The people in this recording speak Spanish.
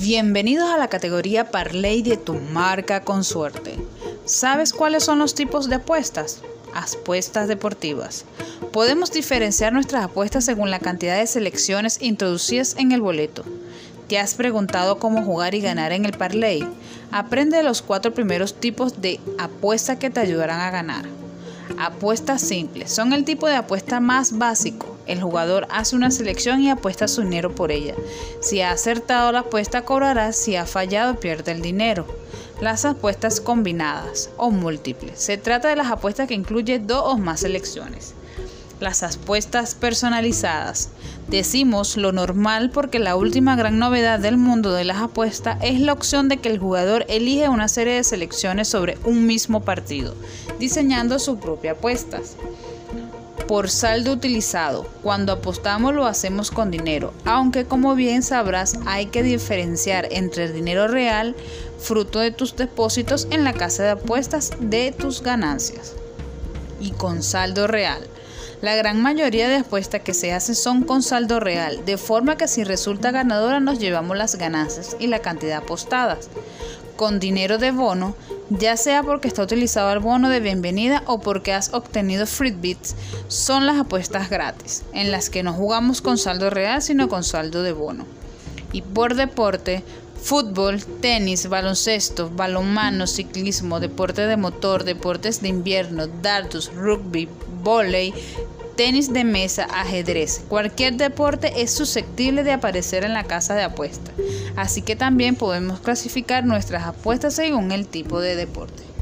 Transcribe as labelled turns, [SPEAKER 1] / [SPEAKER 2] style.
[SPEAKER 1] Bienvenidos a la categoría Parley de tu marca con suerte. ¿Sabes cuáles son los tipos de apuestas? Apuestas deportivas. Podemos diferenciar nuestras apuestas según la cantidad de selecciones introducidas en el boleto. ¿Te has preguntado cómo jugar y ganar en el parlay? Aprende los cuatro primeros tipos de apuesta que te ayudarán a ganar. Apuestas simples. Son el tipo de apuesta más básico el jugador hace una selección y apuesta su dinero por ella. Si ha acertado la apuesta cobrará, si ha fallado pierde el dinero. Las apuestas combinadas o múltiples. Se trata de las apuestas que incluyen dos o más selecciones. Las apuestas personalizadas. Decimos lo normal porque la última gran novedad del mundo de las apuestas es la opción de que el jugador elige una serie de selecciones sobre un mismo partido, diseñando sus propias apuestas por saldo utilizado. Cuando apostamos lo hacemos con dinero, aunque como bien sabrás hay que diferenciar entre el dinero real, fruto de tus depósitos en la casa de apuestas de tus ganancias, y con saldo real. La gran mayoría de apuestas que se hacen son con saldo real, de forma que si resulta ganadora nos llevamos las ganancias y la cantidad apostadas. Con dinero de bono, ya sea porque está utilizado el bono de bienvenida o porque has obtenido free bits, son las apuestas gratis, en las que no jugamos con saldo real sino con saldo de bono. Y por deporte, fútbol, tenis, baloncesto, balonmano, ciclismo, deporte de motor, deportes de invierno, dardos, rugby, volei, tenis de mesa, ajedrez. Cualquier deporte es susceptible de aparecer en la casa de apuestas. Así que también podemos clasificar nuestras apuestas según el tipo de deporte.